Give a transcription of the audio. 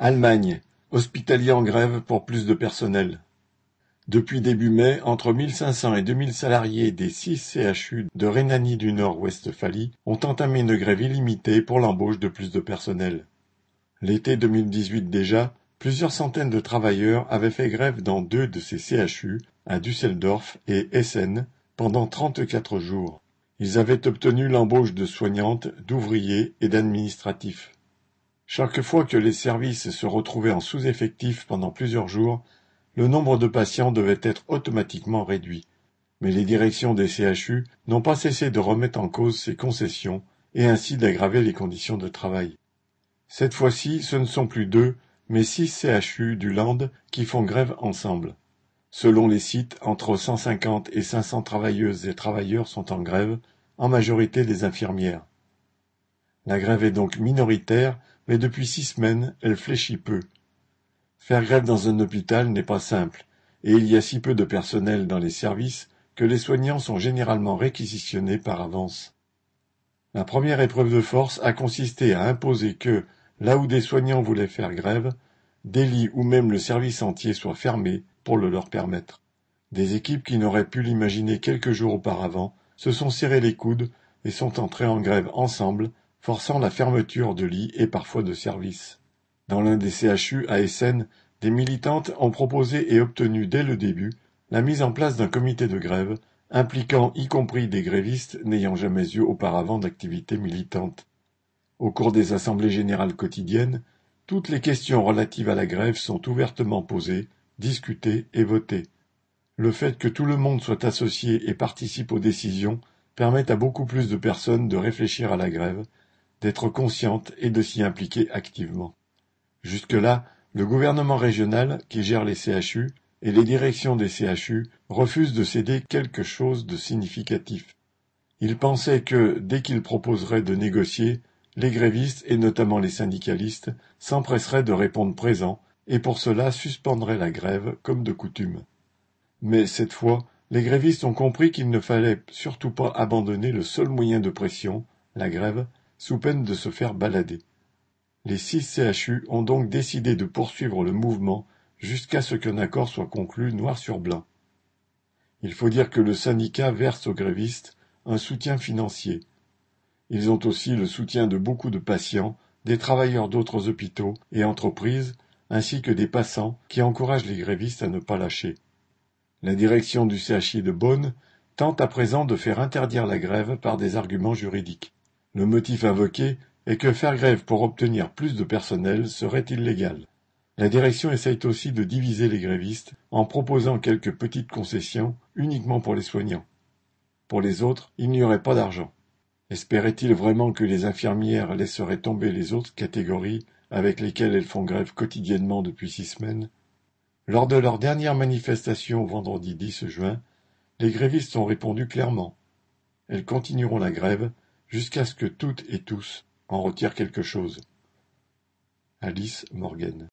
Allemagne, hospitalier en grève pour plus de personnel. Depuis début mai, entre 1500 et 2000 salariés des six CHU de Rhénanie du Nord-Westphalie ont entamé une grève illimitée pour l'embauche de plus de personnel. L'été 2018 déjà, plusieurs centaines de travailleurs avaient fait grève dans deux de ces CHU, à Düsseldorf et Essen, pendant 34 jours. Ils avaient obtenu l'embauche de soignantes, d'ouvriers et d'administratifs. Chaque fois que les services se retrouvaient en sous-effectif pendant plusieurs jours, le nombre de patients devait être automatiquement réduit. Mais les directions des CHU n'ont pas cessé de remettre en cause ces concessions et ainsi d'aggraver les conditions de travail. Cette fois-ci, ce ne sont plus deux, mais six CHU du Land qui font grève ensemble. Selon les sites, entre 150 et 500 travailleuses et travailleurs sont en grève, en majorité des infirmières. La grève est donc minoritaire mais depuis six semaines elle fléchit peu. Faire grève dans un hôpital n'est pas simple, et il y a si peu de personnel dans les services que les soignants sont généralement réquisitionnés par avance. La première épreuve de force a consisté à imposer que, là où des soignants voulaient faire grève, des lits ou même le service entier soient fermés pour le leur permettre. Des équipes qui n'auraient pu l'imaginer quelques jours auparavant se sont serrées les coudes et sont entrées en grève ensemble forçant la fermeture de lits et parfois de services. Dans l'un des CHU à Essen, des militantes ont proposé et obtenu dès le début la mise en place d'un comité de grève impliquant y compris des grévistes n'ayant jamais eu auparavant d'activité militante. Au cours des assemblées générales quotidiennes, toutes les questions relatives à la grève sont ouvertement posées, discutées et votées. Le fait que tout le monde soit associé et participe aux décisions permet à beaucoup plus de personnes de réfléchir à la grève d'être consciente et de s'y impliquer activement. Jusque-là, le gouvernement régional, qui gère les CHU, et les directions des CHU refusent de céder quelque chose de significatif. Ils pensaient que, dès qu'ils proposeraient de négocier, les grévistes, et notamment les syndicalistes, s'empresseraient de répondre présent, et pour cela suspendraient la grève comme de coutume. Mais cette fois, les grévistes ont compris qu'il ne fallait surtout pas abandonner le seul moyen de pression, la grève, sous peine de se faire balader. Les six CHU ont donc décidé de poursuivre le mouvement jusqu'à ce qu'un accord soit conclu noir sur blanc. Il faut dire que le syndicat verse aux grévistes un soutien financier. Ils ont aussi le soutien de beaucoup de patients, des travailleurs d'autres hôpitaux et entreprises, ainsi que des passants qui encouragent les grévistes à ne pas lâcher. La direction du CHI de Bonn tente à présent de faire interdire la grève par des arguments juridiques. Le motif invoqué est que faire grève pour obtenir plus de personnel serait illégal. La direction essaye aussi de diviser les grévistes en proposant quelques petites concessions uniquement pour les soignants. Pour les autres, il n'y aurait pas d'argent. Espérait-il vraiment que les infirmières laisseraient tomber les autres catégories avec lesquelles elles font grève quotidiennement depuis six semaines? Lors de leur dernière manifestation vendredi 10 juin, les grévistes ont répondu clairement. Elles continueront la grève jusqu'à ce que toutes et tous en retirent quelque chose. Alice Morgan